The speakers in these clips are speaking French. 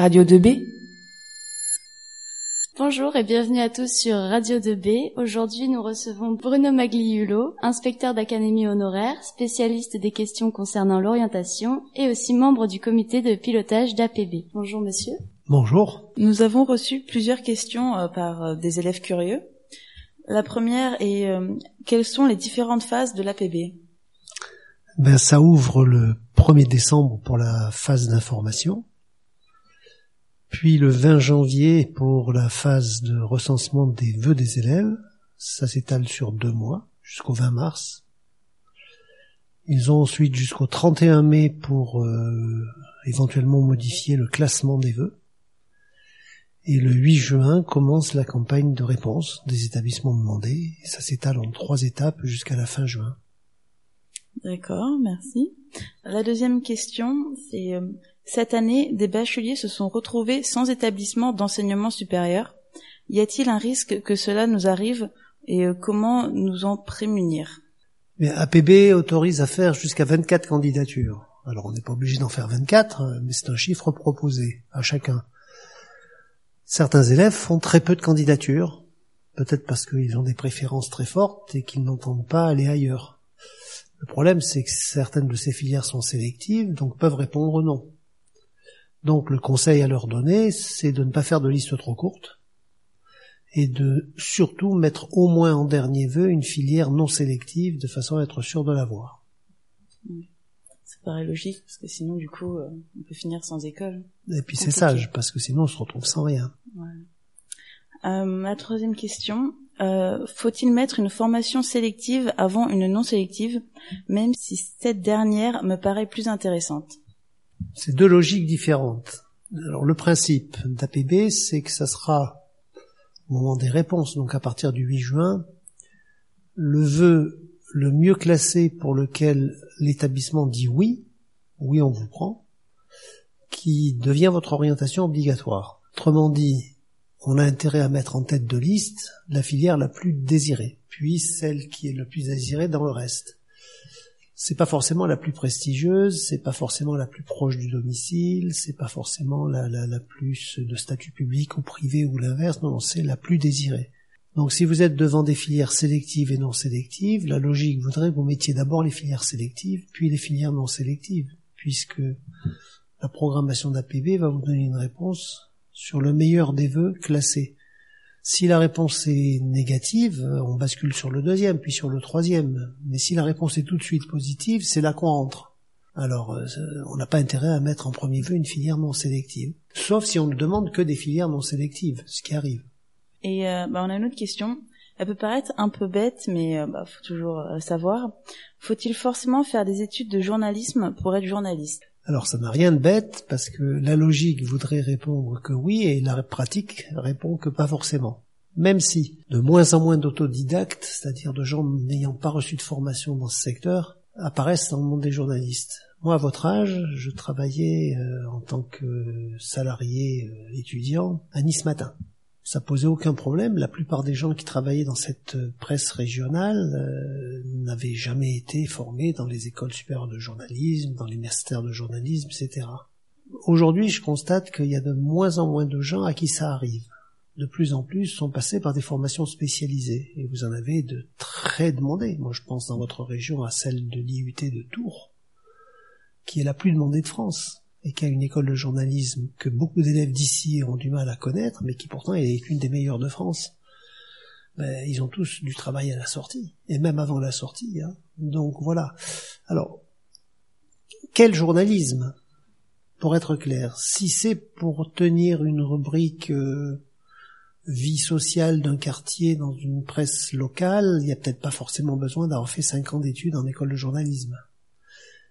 Radio 2B Bonjour et bienvenue à tous sur Radio 2B. Aujourd'hui, nous recevons Bruno Magliulo, inspecteur d'académie honoraire, spécialiste des questions concernant l'orientation et aussi membre du comité de pilotage d'APB. Bonjour monsieur. Bonjour. Nous avons reçu plusieurs questions euh, par euh, des élèves curieux. La première est euh, quelles sont les différentes phases de l'APB Ben ça ouvre le 1er décembre pour la phase d'information puis le 20 janvier pour la phase de recensement des vœux des élèves. Ça s'étale sur deux mois, jusqu'au 20 mars. Ils ont ensuite jusqu'au 31 mai pour euh, éventuellement modifier le classement des vœux. Et le 8 juin commence la campagne de réponse des établissements demandés. Ça s'étale en trois étapes jusqu'à la fin juin. D'accord, merci. La deuxième question, c'est euh, cette année, des bacheliers se sont retrouvés sans établissement d'enseignement supérieur. Y a-t-il un risque que cela nous arrive et euh, comment nous en prémunir? Mais APB autorise à faire jusqu'à 24 candidatures. Alors on n'est pas obligé d'en faire 24, euh, mais c'est un chiffre proposé à chacun. Certains élèves font très peu de candidatures, peut-être parce qu'ils ont des préférences très fortes et qu'ils n'entendent pas aller ailleurs. Le problème, c'est que certaines de ces filières sont sélectives, donc peuvent répondre non. Donc le conseil à leur donner, c'est de ne pas faire de liste trop courte et de surtout mettre au moins en dernier vœu une filière non sélective de façon à être sûr de l'avoir. Ça paraît logique parce que sinon du coup euh, on peut finir sans école. Et puis c'est sage parce que sinon on se retrouve sans rien. Euh, la troisième question, euh, faut-il mettre une formation sélective avant une non sélective, même si cette dernière me paraît plus intéressante? C'est deux logiques différentes. Alors le principe d'APB, c'est que ça sera au moment des réponses, donc à partir du 8 juin, le vœu le mieux classé pour lequel l'établissement dit oui, oui on vous prend, qui devient votre orientation obligatoire. Autrement dit, on a intérêt à mettre en tête de liste la filière la plus désirée, puis celle qui est le plus désirée dans le reste c'est pas forcément la plus prestigieuse, c'est pas forcément la plus proche du domicile, c'est pas forcément la, la, plus de statut public ou privé ou l'inverse, non, c'est la plus désirée. Donc si vous êtes devant des filières sélectives et non sélectives, la logique voudrait que vous mettiez d'abord les filières sélectives, puis les filières non sélectives, puisque la programmation d'APB va vous donner une réponse sur le meilleur des vœux classés. Si la réponse est négative, on bascule sur le deuxième, puis sur le troisième. Mais si la réponse est tout de suite positive, c'est là qu'on entre. Alors, euh, on n'a pas intérêt à mettre en premier vœu une filière non sélective. Sauf si on ne demande que des filières non sélectives, ce qui arrive. Et euh, bah, on a une autre question. Elle peut paraître un peu bête, mais euh, bah, faut toujours savoir. Faut-il forcément faire des études de journalisme pour être journaliste? Alors ça n'a rien de bête parce que la logique voudrait répondre que oui et la pratique répond que pas forcément. Même si de moins en moins d'autodidactes, c'est-à-dire de gens n'ayant pas reçu de formation dans ce secteur, apparaissent dans le monde des journalistes. Moi, à votre âge, je travaillais euh, en tant que salarié euh, étudiant à Nice Matin ça posait aucun problème. La plupart des gens qui travaillaient dans cette presse régionale euh, n'avaient jamais été formés dans les écoles supérieures de journalisme, dans les masters de journalisme, etc. Aujourd'hui, je constate qu'il y a de moins en moins de gens à qui ça arrive. De plus en plus sont passés par des formations spécialisées, et vous en avez de très demandées. Moi, je pense dans votre région à celle de l'IUT de Tours, qui est la plus demandée de France et qui a une école de journalisme que beaucoup d'élèves d'ici ont du mal à connaître, mais qui pourtant est une des meilleures de France. Ben, ils ont tous du travail à la sortie, et même avant la sortie. Hein. Donc voilà. Alors, quel journalisme Pour être clair, si c'est pour tenir une rubrique euh, vie sociale d'un quartier dans une presse locale, il n'y a peut-être pas forcément besoin d'avoir fait cinq ans d'études en école de journalisme.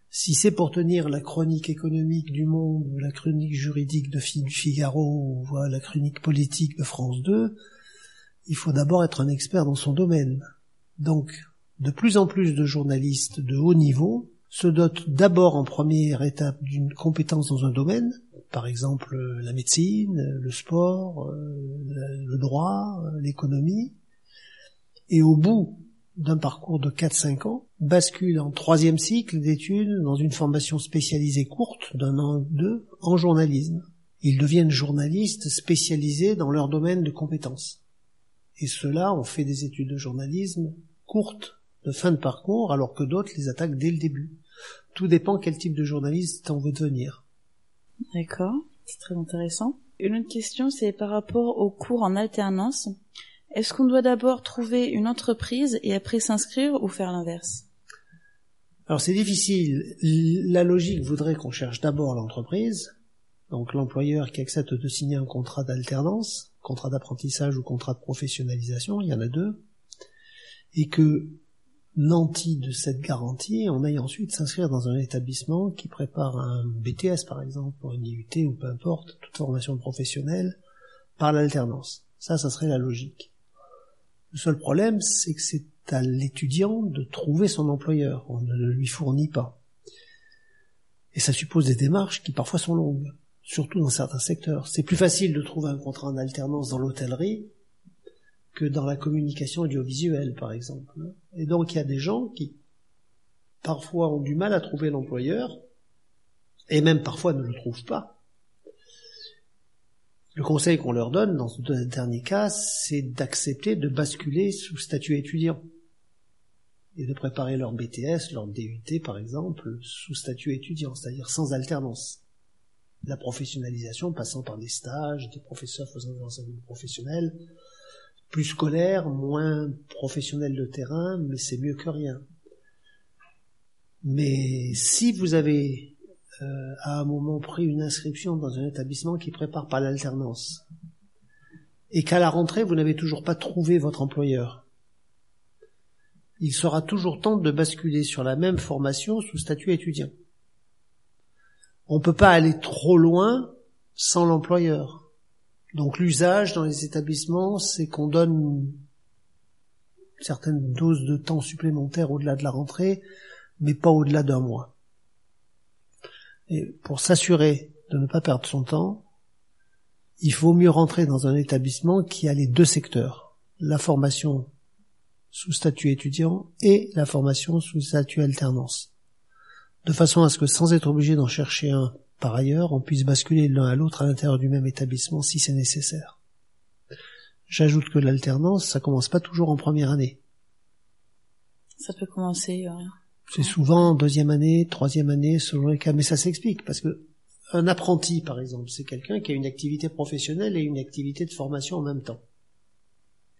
Si c'est pour tenir la chronique économique du Monde, ou la chronique juridique de Figaro, ou la chronique politique de France 2, il faut d'abord être un expert dans son domaine. Donc, de plus en plus de journalistes de haut niveau se dotent d'abord en première étape d'une compétence dans un domaine, par exemple la médecine, le sport, le droit, l'économie, et au bout d'un parcours de 4-5 ans, bascule en troisième cycle d'études dans une formation spécialisée courte d'un an ou deux en journalisme. Ils deviennent journalistes spécialisés dans leur domaine de compétences. Et ceux-là ont fait des études de journalisme courtes, de fin de parcours, alors que d'autres les attaquent dès le début. Tout dépend quel type de journaliste on veut devenir. D'accord, c'est très intéressant. Une autre question, c'est par rapport aux cours en alternance. Est-ce qu'on doit d'abord trouver une entreprise et après s'inscrire ou faire l'inverse? Alors c'est difficile. La logique voudrait qu'on cherche d'abord l'entreprise, donc l'employeur qui accepte de signer un contrat d'alternance, contrat d'apprentissage ou contrat de professionnalisation, il y en a deux, et que nanti de cette garantie, on aille ensuite s'inscrire dans un établissement qui prépare un BTS par exemple, pour une IUT ou peu importe, toute formation professionnelle, par l'alternance. Ça, ça serait la logique. Le seul problème, c'est que c'est à l'étudiant de trouver son employeur. On ne le lui fournit pas. Et ça suppose des démarches qui parfois sont longues, surtout dans certains secteurs. C'est plus facile de trouver un contrat en alternance dans l'hôtellerie que dans la communication audiovisuelle, par exemple. Et donc il y a des gens qui parfois ont du mal à trouver l'employeur, et même parfois ne le trouvent pas. Le conseil qu'on leur donne dans ce dernier cas, c'est d'accepter de basculer sous statut étudiant et de préparer leur BTS, leur DUT par exemple, sous statut étudiant, c'est-à-dire sans alternance. La professionnalisation passant par des stages, des professeurs faisant des enseignements professionnels, plus scolaire, moins professionnel de terrain, mais c'est mieux que rien. Mais si vous avez euh, à un moment pris une inscription dans un établissement qui prépare par l'alternance, et qu'à la rentrée vous n'avez toujours pas trouvé votre employeur, il sera toujours temps de basculer sur la même formation sous statut étudiant. On ne peut pas aller trop loin sans l'employeur. Donc l'usage dans les établissements, c'est qu'on donne une certaine dose de temps supplémentaire au-delà de la rentrée, mais pas au-delà d'un mois. Et pour s'assurer de ne pas perdre son temps, il faut mieux rentrer dans un établissement qui a les deux secteurs, la formation sous statut étudiant et la formation sous statut alternance, de façon à ce que sans être obligé d'en chercher un par ailleurs, on puisse basculer l'un à l'autre à l'intérieur du même établissement si c'est nécessaire. J'ajoute que l'alternance, ça commence pas toujours en première année. Ça peut commencer. Euh, c'est souvent deuxième année, troisième année, selon les cas, mais ça s'explique parce que un apprenti, par exemple, c'est quelqu'un qui a une activité professionnelle et une activité de formation en même temps.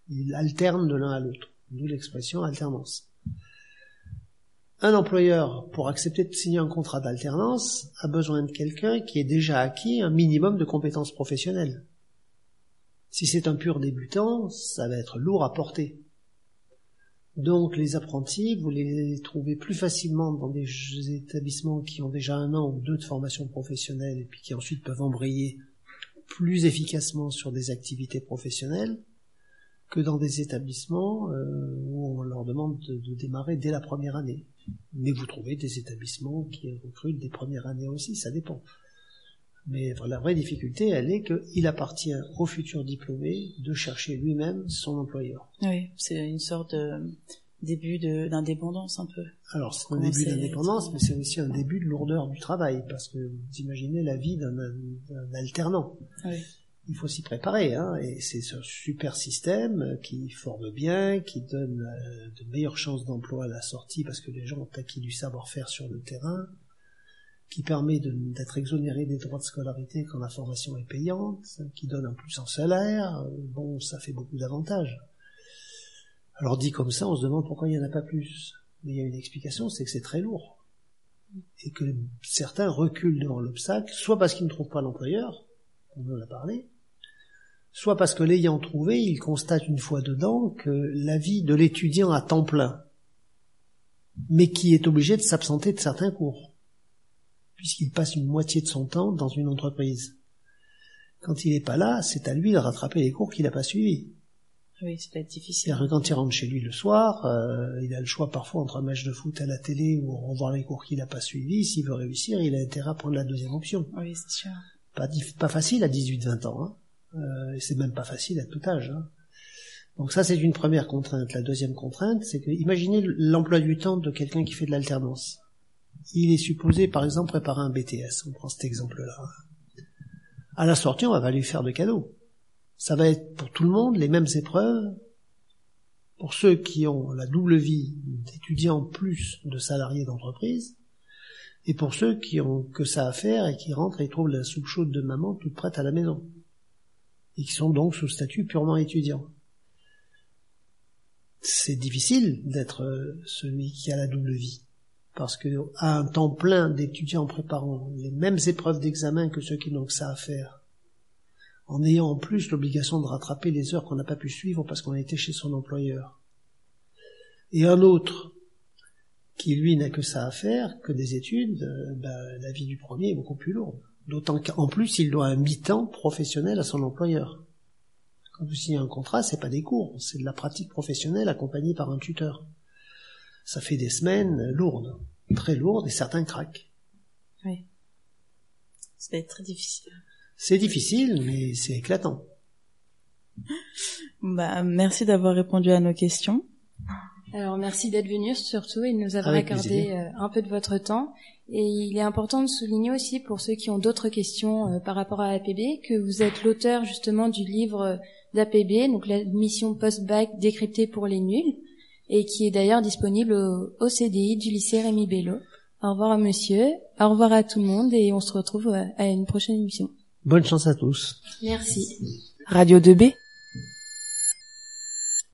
Il alterne de l'un à l'autre, d'où l'expression alternance. Un employeur, pour accepter de signer un contrat d'alternance, a besoin de quelqu'un qui ait déjà acquis un minimum de compétences professionnelles. Si c'est un pur débutant, ça va être lourd à porter. Donc les apprentis, vous les trouvez plus facilement dans des établissements qui ont déjà un an ou deux de formation professionnelle et puis qui ensuite peuvent embrayer plus efficacement sur des activités professionnelles que dans des établissements euh, où on leur demande de démarrer dès la première année. Mais vous trouvez des établissements qui recrutent des premières années aussi, ça dépend. Mais la vraie difficulté, elle est qu'il appartient au futur diplômé de chercher lui-même son employeur. Oui, c'est une sorte de début d'indépendance un peu. Alors c'est un début d'indépendance, mais c'est aussi un début de lourdeur du travail, parce que vous imaginez la vie d'un alternant. Oui il faut s'y préparer, hein, et c'est ce super système qui forme bien, qui donne euh, de meilleures chances d'emploi à la sortie parce que les gens ont acquis du savoir-faire sur le terrain, qui permet d'être exonéré des droits de scolarité quand la formation est payante, qui donne un plus en salaire, bon, ça fait beaucoup d'avantages. Alors dit comme ça, on se demande pourquoi il n'y en a pas plus. Mais il y a une explication, c'est que c'est très lourd. Et que certains reculent devant l'obstacle, soit parce qu'ils ne trouvent pas l'employeur, on en a parlé, soit parce que l'ayant trouvé, il constate une fois dedans que la vie de l'étudiant à temps plein, mais qui est obligé de s'absenter de certains cours, puisqu'il passe une moitié de son temps dans une entreprise. Quand il n'est pas là, c'est à lui de rattraper les cours qu'il n'a pas suivis. Oui, ça peut être difficile. Quand il rentre chez lui le soir, euh, il a le choix parfois entre un match de foot à la télé ou revoir les cours qu'il n'a pas suivis. S'il veut réussir, il a intérêt à prendre la deuxième option. Oui, c'est sûr. Pas, pas facile à 18-20 ans. Hein. Euh, c'est même pas facile à tout âge. Hein. Donc ça, c'est une première contrainte. La deuxième contrainte, c'est que imaginez l'emploi du temps de quelqu'un qui fait de l'alternance. Il est supposé, par exemple, préparer un BTS. On prend cet exemple-là. À la sortie, on va lui faire de cadeaux. Ça va être pour tout le monde les mêmes épreuves. Pour ceux qui ont la double vie d'étudiants plus de salariés d'entreprise, et pour ceux qui ont que ça à faire et qui rentrent et trouvent la soupe chaude de maman toute prête à la maison, et qui sont donc sous statut purement étudiant. C'est difficile d'être celui qui a la double vie parce que à un temps plein d'étudiants préparant les mêmes épreuves d'examen que ceux qui n'ont que ça à faire, en ayant en plus l'obligation de rattraper les heures qu'on n'a pas pu suivre parce qu'on a été chez son employeur, et un autre qui lui n'a que ça à faire, que des études, euh, ben, la vie du premier est beaucoup plus lourde. D'autant qu'en plus il doit un mi-temps professionnel à son employeur. Quand vous signez un contrat, c'est pas des cours, c'est de la pratique professionnelle accompagnée par un tuteur ça fait des semaines lourdes, très lourdes, et certains craquent. Oui. Ça va être très difficile. C'est difficile, mais c'est éclatant. Bah, merci d'avoir répondu à nos questions. Alors merci d'être venu surtout et de nous avoir accordé euh, un peu de votre temps. Et il est important de souligner aussi pour ceux qui ont d'autres questions euh, par rapport à APB que vous êtes l'auteur justement du livre d'APB, donc la mission post-bac décryptée pour les nuls et qui est d'ailleurs disponible au, CDI du lycée Rémi Bello. Au revoir à monsieur, au revoir à tout le monde et on se retrouve à une prochaine émission. Bonne chance à tous. Merci. Radio 2B